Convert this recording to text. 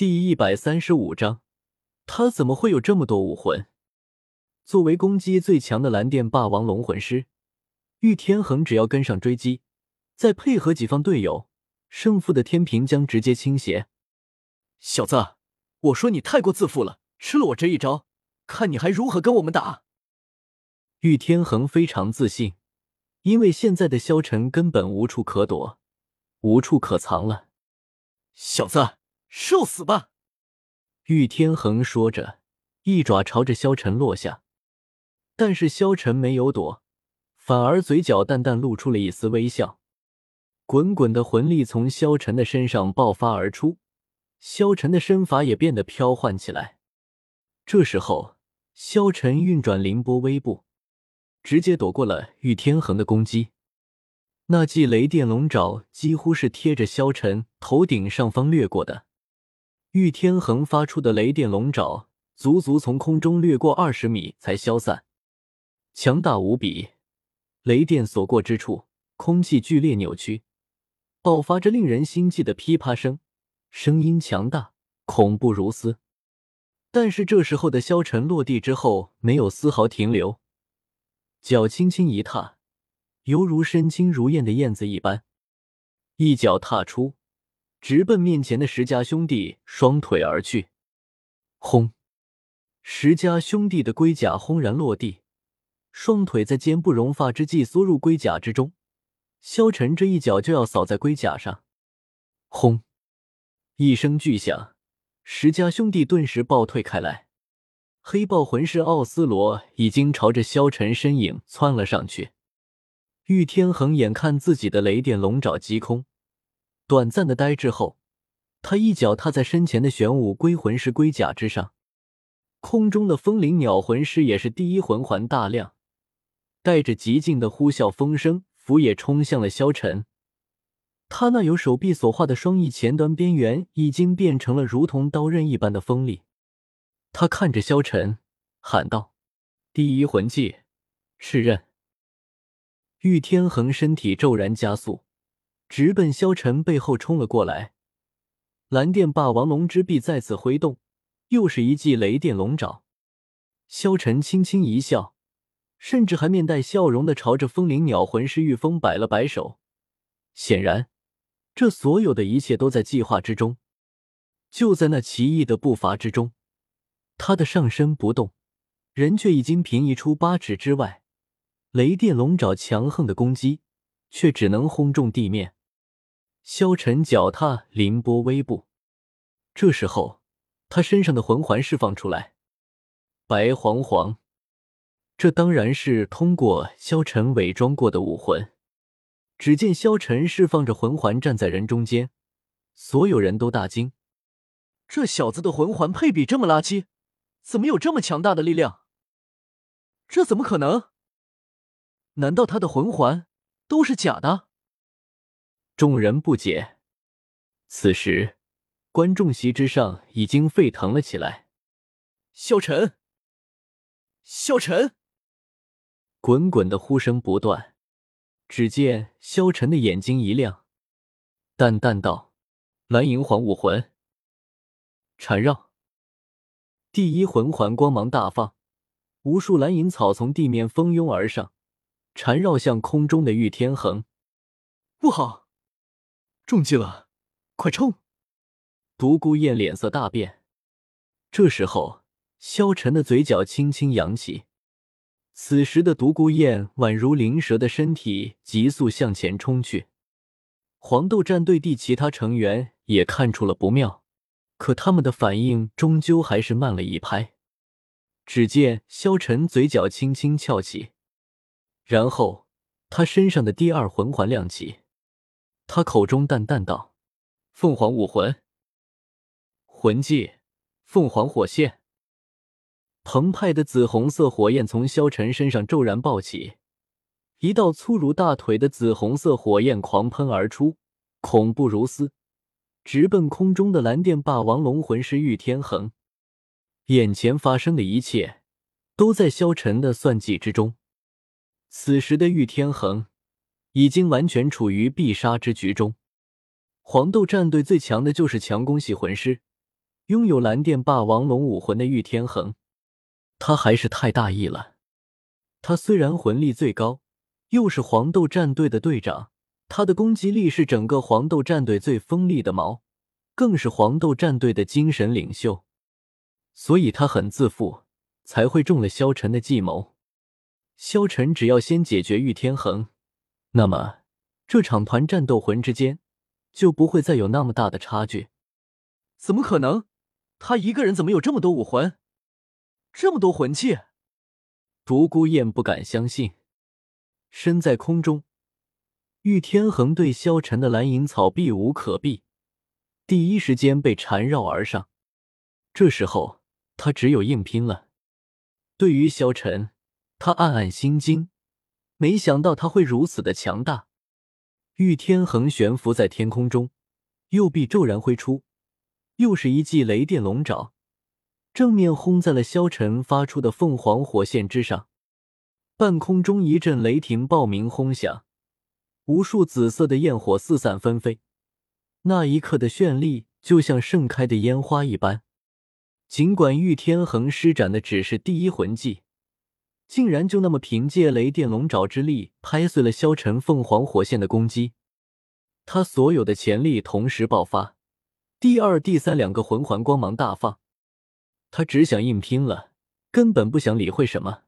第一百三十五章，他怎么会有这么多武魂？作为攻击最强的蓝电霸王龙魂师，玉天恒只要跟上追击，再配合几方队友，胜负的天平将直接倾斜。小子，我说你太过自负了，吃了我这一招，看你还如何跟我们打！玉天恒非常自信，因为现在的萧晨根本无处可躲，无处可藏了。小子！受死吧！玉天恒说着，一爪朝着萧晨落下。但是萧晨没有躲，反而嘴角淡淡露出了一丝微笑。滚滚的魂力从萧晨的身上爆发而出，萧晨的身法也变得飘幻起来。这时候，萧晨运转凌波微步，直接躲过了玉天恒的攻击。那记雷电龙爪几乎是贴着萧晨头顶上方掠过的。玉天恒发出的雷电龙爪，足足从空中掠过二十米才消散，强大无比。雷电所过之处，空气剧烈扭曲，爆发着令人心悸的噼啪声，声音强大，恐怖如斯。但是这时候的萧晨落地之后，没有丝毫停留，脚轻轻一踏，犹如身轻如燕的燕子一般，一脚踏出。直奔面前的石家兄弟双腿而去，轰！石家兄弟的龟甲轰然落地，双腿在坚不容发之际缩入龟甲之中。萧晨这一脚就要扫在龟甲上，轰！一声巨响，石家兄弟顿时暴退开来。黑豹魂师奥斯罗已经朝着萧晨身影窜了上去。玉天恒眼看自己的雷电龙爪击空。短暂的呆滞后，他一脚踏在身前的玄武龟魂师龟甲之上。空中的风灵鸟魂师也是第一魂环大亮，带着极尽的呼啸风声，俯也冲向了萧晨。他那由手臂所画的双翼前端边缘已经变成了如同刀刃一般的锋利。他看着萧晨，喊道：“第一魂技，赤刃。”玉天恒身体骤然加速。直奔萧晨背后冲了过来，蓝电霸王龙之臂再次挥动，又是一记雷电龙爪。萧晨轻轻一笑，甚至还面带笑容的朝着风灵鸟魂师玉峰摆了摆手。显然，这所有的一切都在计划之中。就在那奇异的步伐之中，他的上身不动，人却已经平移出八尺之外。雷电龙爪强横的攻击，却只能轰中地面。萧晨脚踏凌波微步，这时候他身上的魂环释放出来，白晃晃。这当然是通过萧晨伪装过的武魂。只见萧晨释放着魂环站在人中间，所有人都大惊：这小子的魂环配比这么垃圾，怎么有这么强大的力量？这怎么可能？难道他的魂环都是假的？众人不解。此时，观众席之上已经沸腾了起来。萧晨，萧晨，滚滚的呼声不断。只见萧晨的眼睛一亮，淡淡道：“蓝银环武魂，缠绕。”第一魂环光芒大放，无数蓝银草从地面蜂拥而上，缠绕向空中的玉天恒。不好！中计了，快冲！独孤雁脸色大变。这时候，萧晨的嘴角轻轻扬起。此时的独孤雁宛如灵蛇的身体急速向前冲去。黄豆战队第其他成员也看出了不妙，可他们的反应终究还是慢了一拍。只见萧晨嘴角轻轻翘起，然后他身上的第二魂环亮起。他口中淡淡道：“凤凰武魂，魂技凤凰火线。”澎湃的紫红色火焰从萧晨身上骤然爆起，一道粗如大腿的紫红色火焰狂喷而出，恐怖如斯，直奔空中的蓝电霸王龙魂师玉天恒。眼前发生的一切，都在萧晨的算计之中。此时的玉天恒。已经完全处于必杀之局中。黄豆战队最强的就是强攻系魂师，拥有蓝电霸王龙武魂的玉天恒，他还是太大意了。他虽然魂力最高，又是黄豆战队的队长，他的攻击力是整个黄豆战队最锋利的矛，更是黄豆战队的精神领袖，所以他很自负，才会中了萧晨的计谋。萧晨只要先解决玉天恒，那么这场团战斗魂之间就不会再有那么大的差距。怎么可能？他一个人怎么有这么多武魂，这么多魂器？独孤雁不敢相信。身在空中，玉天恒对萧晨的蓝银草避无可避，第一时间被缠绕而上。这时候他只有硬拼了。对于萧晨。他暗暗心惊，没想到他会如此的强大。玉天恒悬浮在天空中，右臂骤然挥出，又是一记雷电龙爪，正面轰在了萧晨发出的凤凰火线之上。半空中一阵雷霆爆鸣轰响，无数紫色的焰火四散纷飞，那一刻的绚丽就像盛开的烟花一般。尽管玉天恒施展的只是第一魂技。竟然就那么凭借雷电龙爪之力拍碎了萧晨凤凰火线的攻击，他所有的潜力同时爆发，第二、第三两个魂环光芒大放，他只想硬拼了，根本不想理会什么。